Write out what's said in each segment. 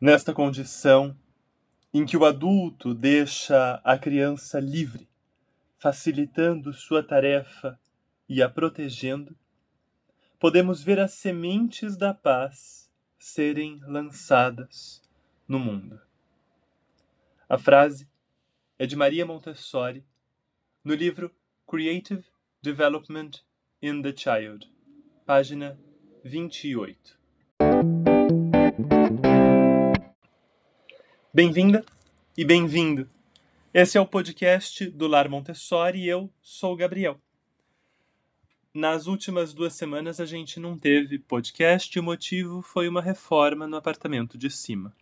Nesta condição em que o adulto deixa a criança livre, facilitando sua tarefa e a protegendo, podemos ver as sementes da paz serem lançadas no mundo. A frase é de Maria Montessori, no livro Creative Development in the Child, página 28. Bem-vinda e bem-vindo. Esse é o podcast do Lar Montessori e eu sou o Gabriel. Nas últimas duas semanas a gente não teve podcast e o motivo foi uma reforma no apartamento de cima.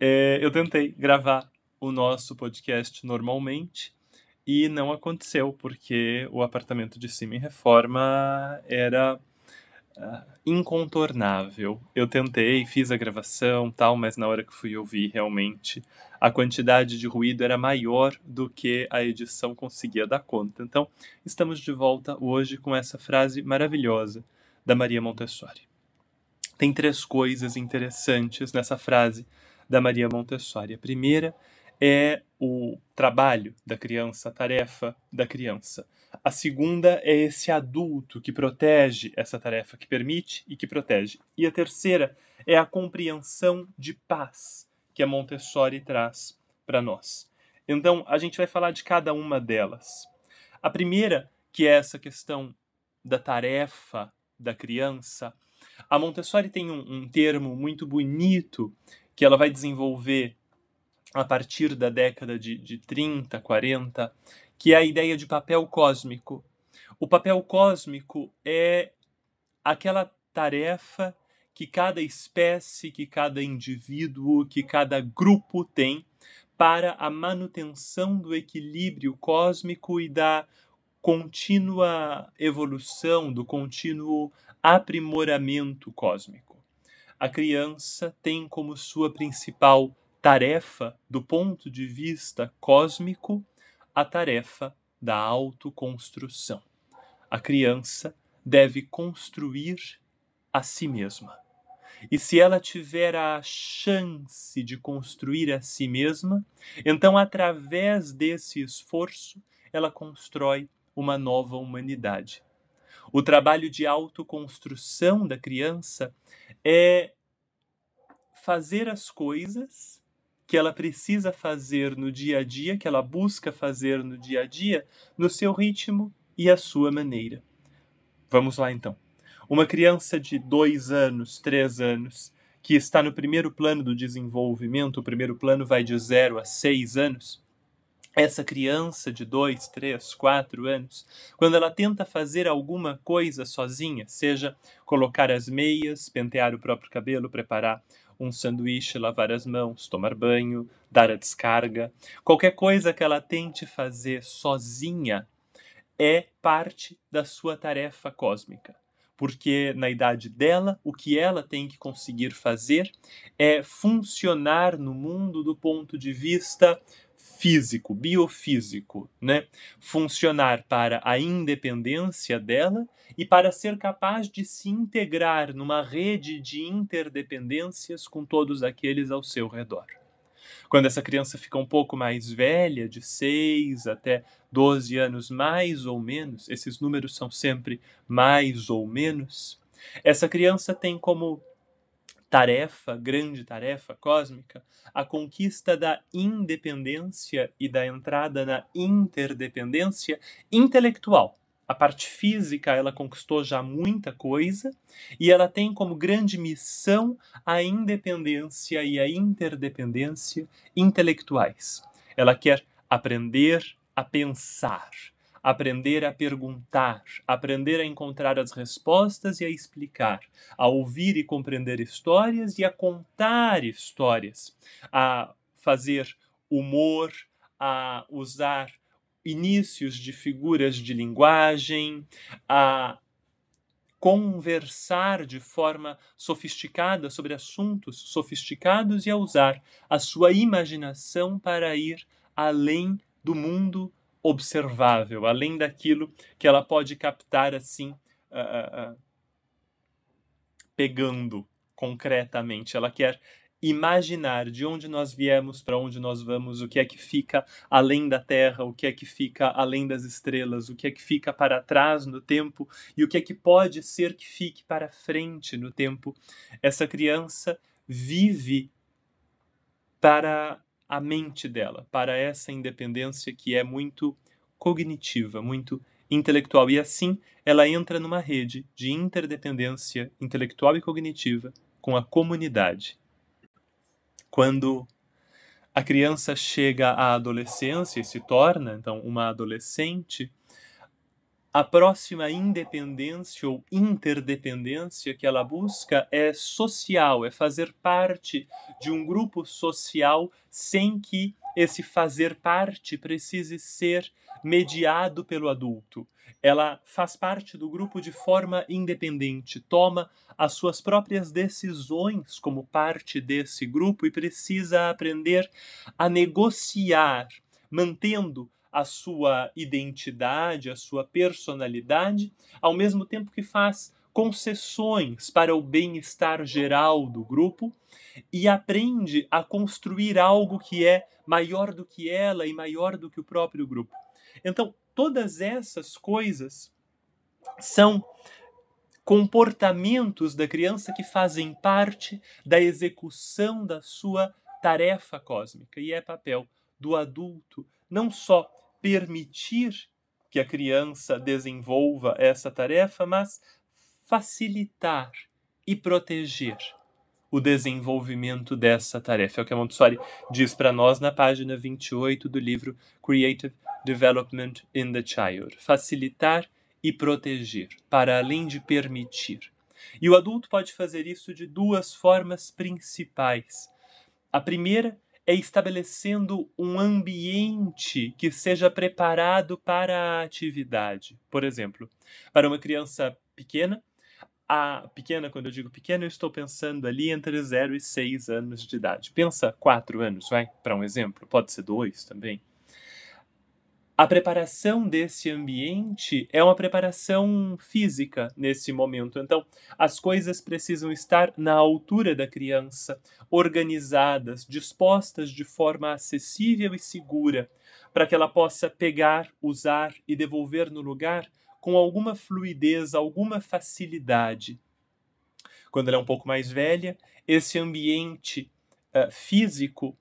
É, eu tentei gravar o nosso podcast normalmente e não aconteceu porque o apartamento de cima em reforma era incontornável. Eu tentei, fiz a gravação, tal, mas na hora que fui ouvir, realmente a quantidade de ruído era maior do que a edição conseguia dar conta. Então, estamos de volta hoje com essa frase maravilhosa da Maria Montessori. Tem três coisas interessantes nessa frase da Maria Montessori. A primeira é o trabalho da criança, a tarefa da criança. A segunda é esse adulto que protege essa tarefa, que permite e que protege. E a terceira é a compreensão de paz que a Montessori traz para nós. Então, a gente vai falar de cada uma delas. A primeira, que é essa questão da tarefa da criança, a Montessori tem um, um termo muito bonito que ela vai desenvolver a partir da década de, de 30, 40, que é a ideia de papel cósmico. O papel cósmico é aquela tarefa que cada espécie, que cada indivíduo, que cada grupo tem para a manutenção do equilíbrio cósmico e da contínua evolução, do contínuo aprimoramento cósmico. A criança tem como sua principal tarefa, do ponto de vista cósmico, a tarefa da autoconstrução. A criança deve construir a si mesma. E se ela tiver a chance de construir a si mesma, então, através desse esforço, ela constrói uma nova humanidade. O trabalho de autoconstrução da criança é fazer as coisas que ela precisa fazer no dia a dia, que ela busca fazer no dia a dia, no seu ritmo e à sua maneira. Vamos lá então. Uma criança de dois anos, três anos, que está no primeiro plano do desenvolvimento, o primeiro plano vai de zero a seis anos. Essa criança de dois, três, quatro anos, quando ela tenta fazer alguma coisa sozinha, seja colocar as meias, pentear o próprio cabelo, preparar um sanduíche, lavar as mãos, tomar banho, dar a descarga. Qualquer coisa que ela tente fazer sozinha é parte da sua tarefa cósmica. Porque na idade dela, o que ela tem que conseguir fazer é funcionar no mundo do ponto de vista físico, biofísico, né? Funcionar para a independência dela e para ser capaz de se integrar numa rede de interdependências com todos aqueles ao seu redor. Quando essa criança fica um pouco mais velha, de 6 até 12 anos, mais ou menos, esses números são sempre mais ou menos, essa criança tem como tarefa, grande tarefa cósmica, a conquista da independência e da entrada na interdependência intelectual. A parte física ela conquistou já muita coisa e ela tem como grande missão a independência e a interdependência intelectuais. Ela quer aprender a pensar, aprender a perguntar, aprender a encontrar as respostas e a explicar, a ouvir e compreender histórias e a contar histórias, a fazer humor, a usar inícios de figuras de linguagem, a conversar de forma sofisticada sobre assuntos sofisticados e a usar a sua imaginação para ir além do mundo observável, além daquilo que ela pode captar assim, uh, uh, pegando concretamente. Ela quer imaginar de onde nós viemos, para onde nós vamos, o que é que fica além da Terra, o que é que fica além das estrelas, o que é que fica para trás no tempo e o que é que pode ser que fique para frente no tempo. Essa criança vive para a mente dela, para essa independência que é muito cognitiva, muito intelectual. E assim ela entra numa rede de interdependência intelectual e cognitiva com a comunidade. Quando a criança chega à adolescência e se torna, então, uma adolescente, a próxima independência ou interdependência que ela busca é social, é fazer parte de um grupo social sem que esse fazer parte precise ser mediado pelo adulto. Ela faz parte do grupo de forma independente, toma as suas próprias decisões como parte desse grupo e precisa aprender a negociar, mantendo a sua identidade, a sua personalidade, ao mesmo tempo que faz concessões para o bem-estar geral do grupo e aprende a construir algo que é maior do que ela e maior do que o próprio grupo. Então, todas essas coisas são comportamentos da criança que fazem parte da execução da sua tarefa cósmica e é papel do adulto não só permitir que a criança desenvolva essa tarefa, mas facilitar e proteger o desenvolvimento dessa tarefa. É o que a Montessori diz para nós na página 28 do livro Creative Development in the Child. Facilitar e proteger, para além de permitir. E o adulto pode fazer isso de duas formas principais. A primeira é estabelecendo um ambiente que seja preparado para a atividade. Por exemplo, para uma criança pequena, a pequena, quando eu digo pequena, eu estou pensando ali entre 0 e 6 anos de idade. Pensa 4 anos, vai, para um exemplo, pode ser 2 também. A preparação desse ambiente é uma preparação física nesse momento. Então, as coisas precisam estar na altura da criança, organizadas, dispostas de forma acessível e segura, para que ela possa pegar, usar e devolver no lugar com alguma fluidez, alguma facilidade. Quando ela é um pouco mais velha, esse ambiente uh, físico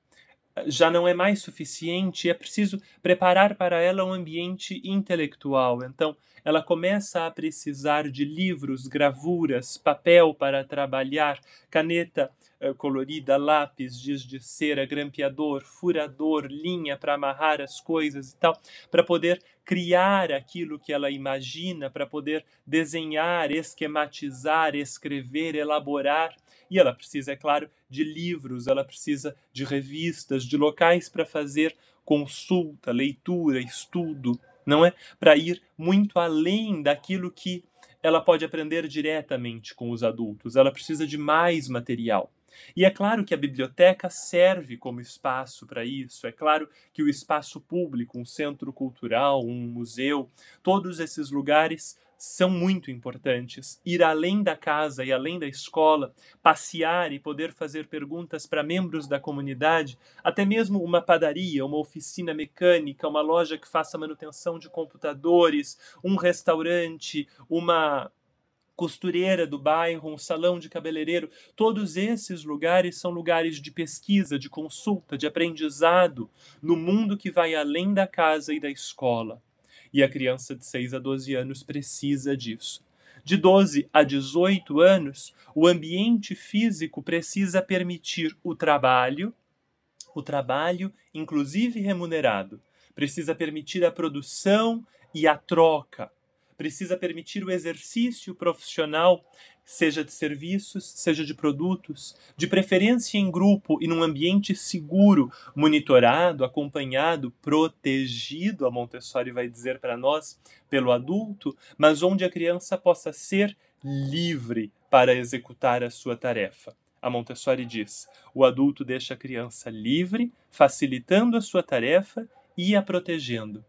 já não é mais suficiente, é preciso preparar para ela um ambiente intelectual. Então, ela começa a precisar de livros, gravuras, papel para trabalhar, caneta uh, colorida, lápis, giz de cera, grampeador, furador, linha para amarrar as coisas e tal, para poder criar aquilo que ela imagina, para poder desenhar, esquematizar, escrever, elaborar. E ela precisa, é claro, de livros, ela precisa de revistas, de locais para fazer consulta, leitura, estudo, não é? Para ir muito além daquilo que ela pode aprender diretamente com os adultos. Ela precisa de mais material. E é claro que a biblioteca serve como espaço para isso, é claro que o espaço público, um centro cultural, um museu, todos esses lugares são muito importantes. Ir além da casa e além da escola, passear e poder fazer perguntas para membros da comunidade, até mesmo uma padaria, uma oficina mecânica, uma loja que faça manutenção de computadores, um restaurante, uma costureira do bairro, um salão de cabeleireiro, todos esses lugares são lugares de pesquisa, de consulta, de aprendizado no mundo que vai além da casa e da escola. E a criança de 6 a 12 anos precisa disso. De 12 a 18 anos, o ambiente físico precisa permitir o trabalho, o trabalho, inclusive remunerado, precisa permitir a produção e a troca, precisa permitir o exercício profissional, seja de serviços, seja de produtos, de preferência em grupo e num ambiente seguro, monitorado, acompanhado, protegido, a Montessori vai dizer para nós, pelo adulto, mas onde a criança possa ser livre para executar a sua tarefa. A Montessori diz: o adulto deixa a criança livre, facilitando a sua tarefa e a protegendo.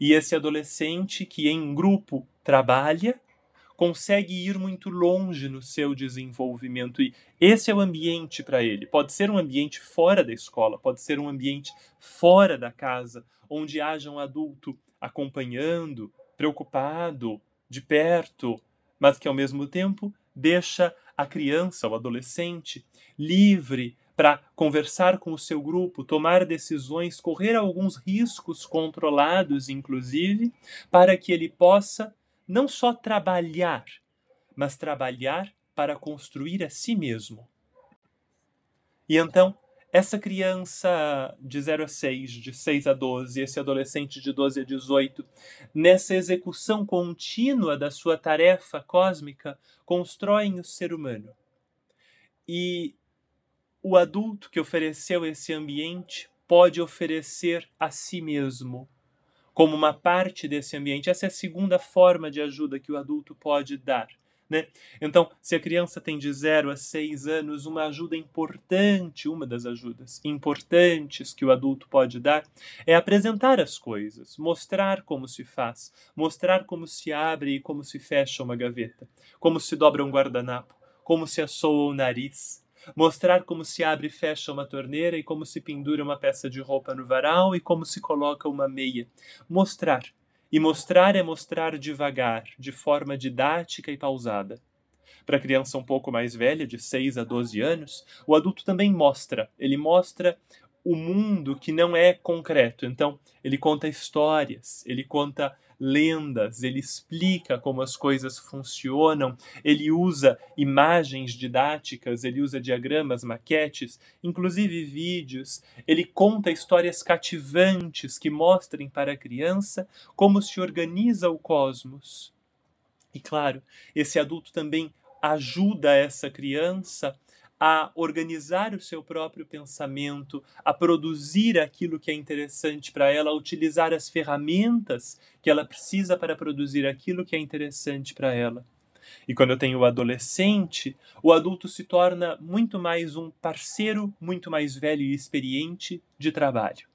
E esse adolescente que em grupo trabalha, consegue ir muito longe no seu desenvolvimento e esse é o ambiente para ele. Pode ser um ambiente fora da escola, pode ser um ambiente fora da casa, onde haja um adulto acompanhando, preocupado, de perto, mas que ao mesmo tempo deixa a criança, o adolescente, livre para conversar com o seu grupo, tomar decisões, correr alguns riscos controlados, inclusive, para que ele possa não só trabalhar, mas trabalhar para construir a si mesmo. E então, essa criança de 0 a 6, de 6 a 12, esse adolescente de 12 a 18, nessa execução contínua da sua tarefa cósmica, constroem o ser humano. E o adulto que ofereceu esse ambiente pode oferecer a si mesmo como uma parte desse ambiente. Essa é a segunda forma de ajuda que o adulto pode dar. Né? Então, se a criança tem de 0 a 6 anos, uma ajuda importante, uma das ajudas importantes que o adulto pode dar é apresentar as coisas, mostrar como se faz, mostrar como se abre e como se fecha uma gaveta, como se dobra um guardanapo, como se assoa o nariz, mostrar como se abre e fecha uma torneira e como se pendura uma peça de roupa no varal e como se coloca uma meia. Mostrar. E mostrar é mostrar devagar, de forma didática e pausada. Para a criança um pouco mais velha, de 6 a 12 anos, o adulto também mostra. Ele mostra o mundo que não é concreto. Então, ele conta histórias, ele conta lendas, ele explica como as coisas funcionam, ele usa imagens didáticas, ele usa diagramas, maquetes, inclusive vídeos. Ele conta histórias cativantes que mostrem para a criança como se organiza o cosmos. E claro, esse adulto também ajuda essa criança a organizar o seu próprio pensamento, a produzir aquilo que é interessante para ela, a utilizar as ferramentas que ela precisa para produzir aquilo que é interessante para ela. E quando eu tenho o adolescente, o adulto se torna muito mais um parceiro, muito mais velho e experiente de trabalho.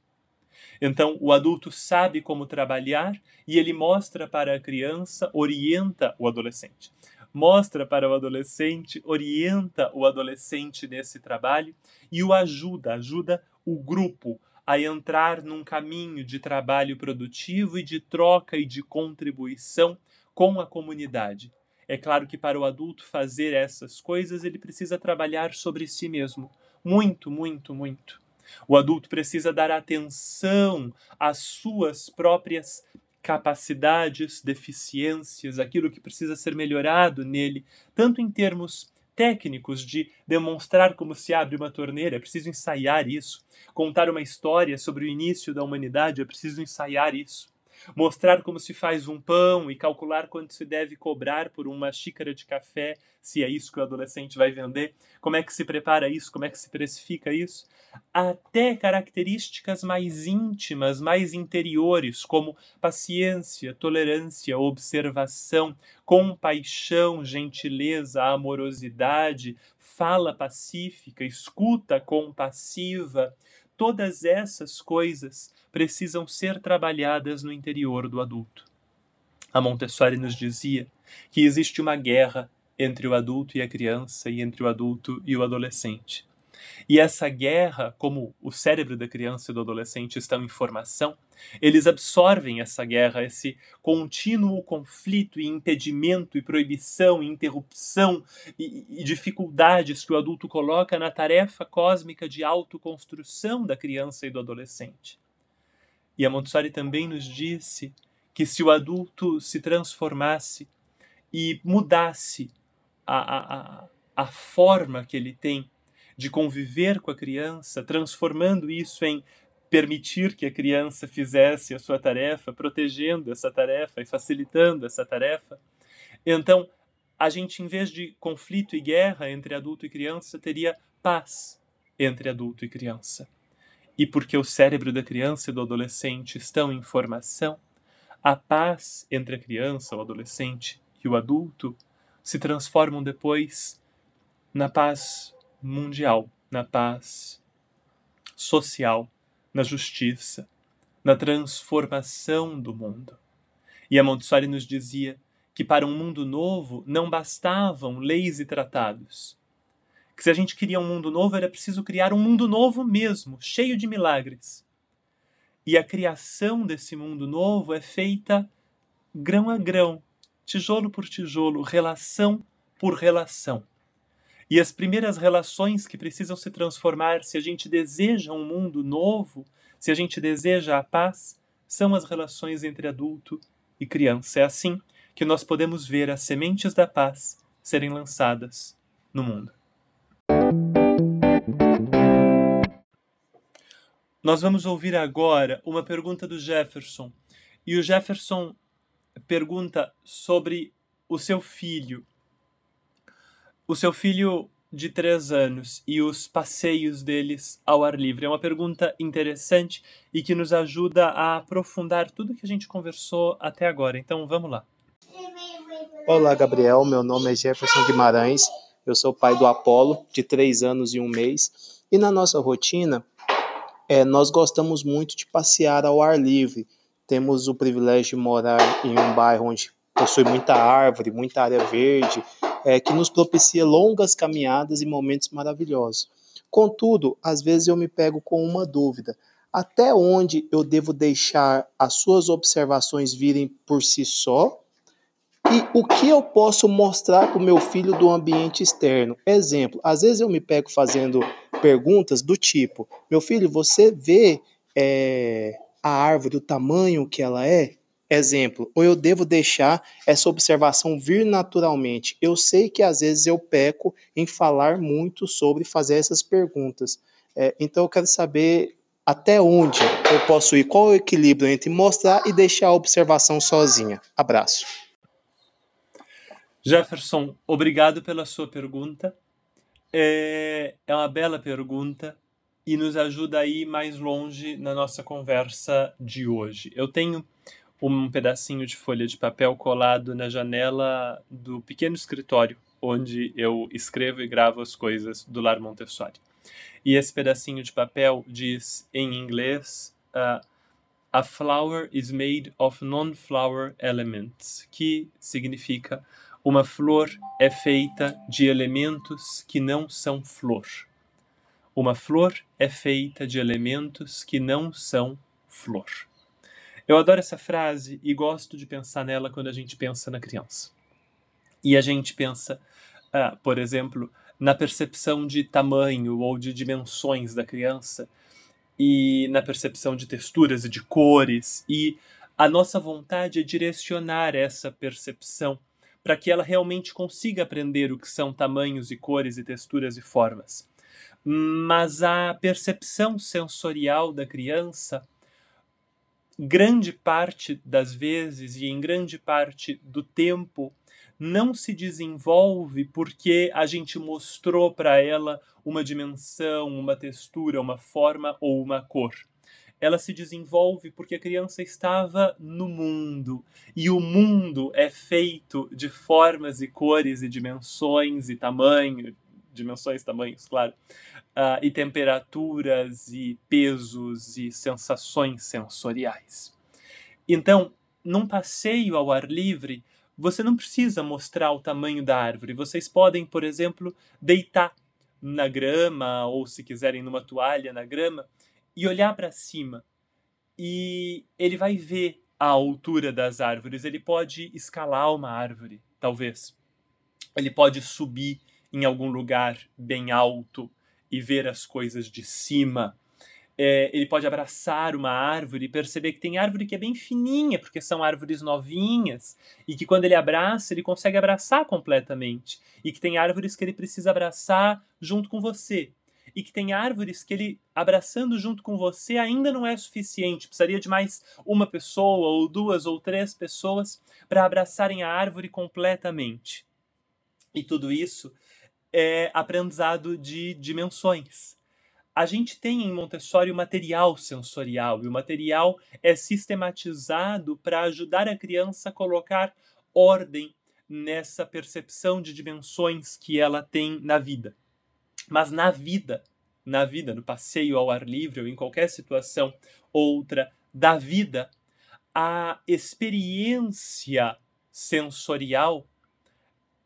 Então, o adulto sabe como trabalhar e ele mostra para a criança, orienta o adolescente mostra para o adolescente, orienta o adolescente nesse trabalho e o ajuda, ajuda o grupo a entrar num caminho de trabalho produtivo e de troca e de contribuição com a comunidade. É claro que para o adulto fazer essas coisas, ele precisa trabalhar sobre si mesmo. Muito, muito, muito. O adulto precisa dar atenção às suas próprias capacidades, deficiências, aquilo que precisa ser melhorado nele, tanto em termos técnicos de demonstrar como se abre uma torneira, é preciso ensaiar isso. Contar uma história sobre o início da humanidade, é preciso ensaiar isso. Mostrar como se faz um pão e calcular quanto se deve cobrar por uma xícara de café, se é isso que o adolescente vai vender, como é que se prepara isso, como é que se precifica isso, até características mais íntimas, mais interiores, como paciência, tolerância, observação, compaixão, gentileza, amorosidade, fala pacífica, escuta compassiva, todas essas coisas precisam ser trabalhadas no interior do adulto. A Montessori nos dizia que existe uma guerra entre o adulto e a criança e entre o adulto e o adolescente. E essa guerra, como o cérebro da criança e do adolescente estão em formação, eles absorvem essa guerra, esse contínuo conflito e impedimento e proibição e interrupção e, e dificuldades que o adulto coloca na tarefa cósmica de autoconstrução da criança e do adolescente. E a Montessori também nos disse que se o adulto se transformasse e mudasse a, a, a forma que ele tem de conviver com a criança, transformando isso em permitir que a criança fizesse a sua tarefa, protegendo essa tarefa e facilitando essa tarefa. Então, a gente, em vez de conflito e guerra entre adulto e criança, teria paz entre adulto e criança. E porque o cérebro da criança e do adolescente estão em formação, a paz entre a criança, o adolescente e o adulto se transformam depois na paz mundial, na paz social, na justiça, na transformação do mundo. E a Montessori nos dizia que para um mundo novo não bastavam leis e tratados. Que se a gente queria um mundo novo, era preciso criar um mundo novo mesmo, cheio de milagres. E a criação desse mundo novo é feita grão a grão, tijolo por tijolo, relação por relação. E as primeiras relações que precisam se transformar se a gente deseja um mundo novo, se a gente deseja a paz, são as relações entre adulto e criança. É assim que nós podemos ver as sementes da paz serem lançadas no mundo. Nós vamos ouvir agora uma pergunta do Jefferson. E o Jefferson pergunta sobre o seu filho. O seu filho de três anos e os passeios deles ao ar livre. É uma pergunta interessante e que nos ajuda a aprofundar tudo que a gente conversou até agora. Então vamos lá. Olá, Gabriel. Meu nome é Jefferson Guimarães. Eu sou pai do Apolo, de três anos e um mês. E na nossa rotina, é, nós gostamos muito de passear ao ar livre. Temos o privilégio de morar em um bairro onde possui muita árvore, muita área verde, é, que nos propicia longas caminhadas e momentos maravilhosos. Contudo, às vezes eu me pego com uma dúvida: até onde eu devo deixar as suas observações virem por si só? E o que eu posso mostrar para o meu filho do ambiente externo? Exemplo, às vezes eu me pego fazendo perguntas do tipo: meu filho, você vê é, a árvore, o tamanho que ela é? Exemplo, ou eu devo deixar essa observação vir naturalmente? Eu sei que às vezes eu peco em falar muito sobre fazer essas perguntas. É, então eu quero saber até onde eu posso ir, qual é o equilíbrio entre mostrar e deixar a observação sozinha. Abraço. Jefferson, obrigado pela sua pergunta. É, é uma bela pergunta e nos ajuda a ir mais longe na nossa conversa de hoje. Eu tenho um pedacinho de folha de papel colado na janela do pequeno escritório onde eu escrevo e gravo as coisas do Lar Montessori. E esse pedacinho de papel diz em inglês: uh, A flower is made of non-flower elements, que significa uma flor é feita de elementos que não são flor. Uma flor é feita de elementos que não são flor. Eu adoro essa frase e gosto de pensar nela quando a gente pensa na criança. E a gente pensa, ah, por exemplo, na percepção de tamanho ou de dimensões da criança e na percepção de texturas e de cores e a nossa vontade é direcionar essa percepção para que ela realmente consiga aprender o que são tamanhos e cores e texturas e formas. Mas a percepção sensorial da criança grande parte das vezes e em grande parte do tempo não se desenvolve porque a gente mostrou para ela uma dimensão, uma textura, uma forma ou uma cor. Ela se desenvolve porque a criança estava no mundo e o mundo é feito de formas e cores e dimensões e tamanho, dimensões, tamanhos, claro, uh, e temperaturas e pesos e sensações sensoriais. Então, num passeio ao ar livre, você não precisa mostrar o tamanho da árvore. Vocês podem, por exemplo, deitar na grama ou, se quiserem, numa toalha na grama e olhar para cima. E ele vai ver a altura das árvores. Ele pode escalar uma árvore, talvez. Ele pode subir em algum lugar bem alto e ver as coisas de cima. É, ele pode abraçar uma árvore e perceber que tem árvore que é bem fininha, porque são árvores novinhas, e que quando ele abraça, ele consegue abraçar completamente. E que tem árvores que ele precisa abraçar junto com você. E que tem árvores que ele, abraçando junto com você, ainda não é suficiente. Precisaria de mais uma pessoa, ou duas, ou três pessoas para abraçarem a árvore completamente. E tudo isso é aprendizado de dimensões. A gente tem em Montessori o material sensorial, e o material é sistematizado para ajudar a criança a colocar ordem nessa percepção de dimensões que ela tem na vida. Mas na vida, na vida, no passeio ao ar livre ou em qualquer situação outra da vida, a experiência sensorial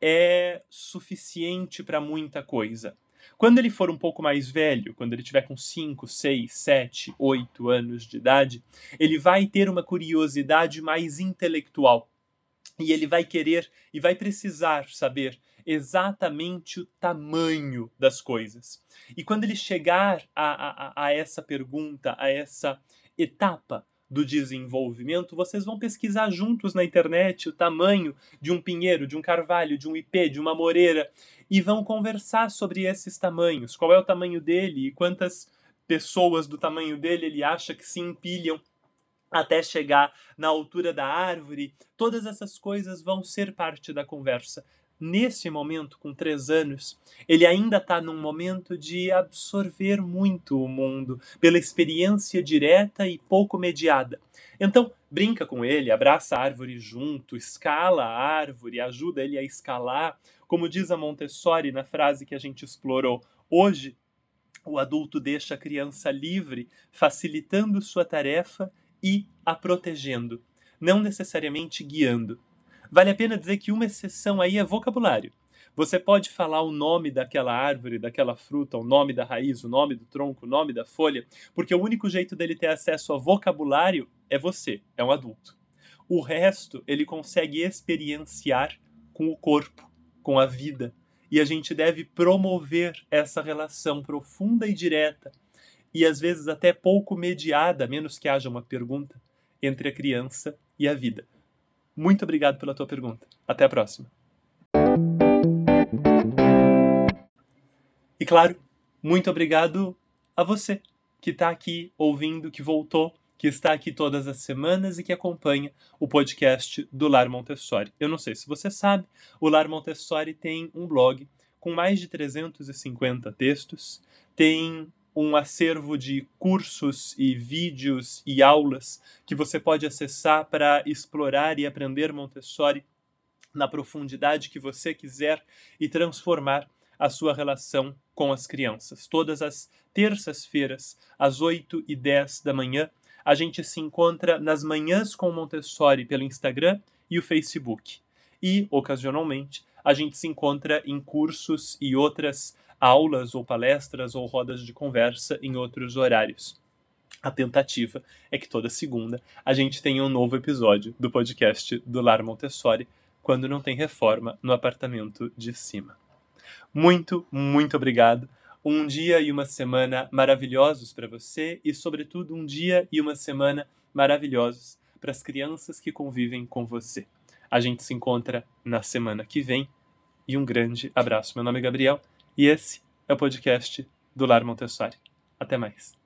é suficiente para muita coisa. Quando ele for um pouco mais velho, quando ele tiver com 5, 6, 7, 8 anos de idade, ele vai ter uma curiosidade mais intelectual. E ele vai querer e vai precisar saber exatamente o tamanho das coisas. E quando ele chegar a, a, a essa pergunta, a essa etapa do desenvolvimento, vocês vão pesquisar juntos na internet o tamanho de um pinheiro, de um carvalho, de um ipê, de uma moreira, e vão conversar sobre esses tamanhos, qual é o tamanho dele e quantas pessoas do tamanho dele ele acha que se empilham até chegar na altura da árvore. Todas essas coisas vão ser parte da conversa nesse momento, com três anos, ele ainda está num momento de absorver muito o mundo pela experiência direta e pouco mediada. Então, brinca com ele, abraça a árvore junto, escala a árvore, ajuda ele a escalar. Como diz a Montessori na frase que a gente explorou hoje, o adulto deixa a criança livre, facilitando sua tarefa e a protegendo, não necessariamente guiando. Vale a pena dizer que uma exceção aí é vocabulário. Você pode falar o nome daquela árvore, daquela fruta, o nome da raiz, o nome do tronco, o nome da folha, porque o único jeito dele ter acesso a vocabulário é você, é um adulto. O resto ele consegue experienciar com o corpo, com a vida. E a gente deve promover essa relação profunda e direta, e às vezes até pouco mediada, menos que haja uma pergunta, entre a criança e a vida. Muito obrigado pela tua pergunta. Até a próxima. E claro, muito obrigado a você que está aqui ouvindo, que voltou, que está aqui todas as semanas e que acompanha o podcast do Lar Montessori. Eu não sei se você sabe, o Lar Montessori tem um blog com mais de 350 textos, tem um acervo de cursos e vídeos e aulas que você pode acessar para explorar e aprender Montessori na profundidade que você quiser e transformar a sua relação com as crianças. Todas as terças-feiras, às 8 e 10 da manhã, a gente se encontra nas manhãs com Montessori pelo Instagram e o Facebook. E, ocasionalmente, a gente se encontra em cursos e outras aulas ou palestras ou rodas de conversa em outros horários. A tentativa é que toda segunda a gente tenha um novo episódio do podcast do Lar Montessori quando não tem reforma no apartamento de cima. Muito, muito obrigado. Um dia e uma semana maravilhosos para você e, sobretudo, um dia e uma semana maravilhosos para as crianças que convivem com você. A gente se encontra na semana que vem e um grande abraço. Meu nome é Gabriel e esse é o podcast do Lar Montessori. Até mais.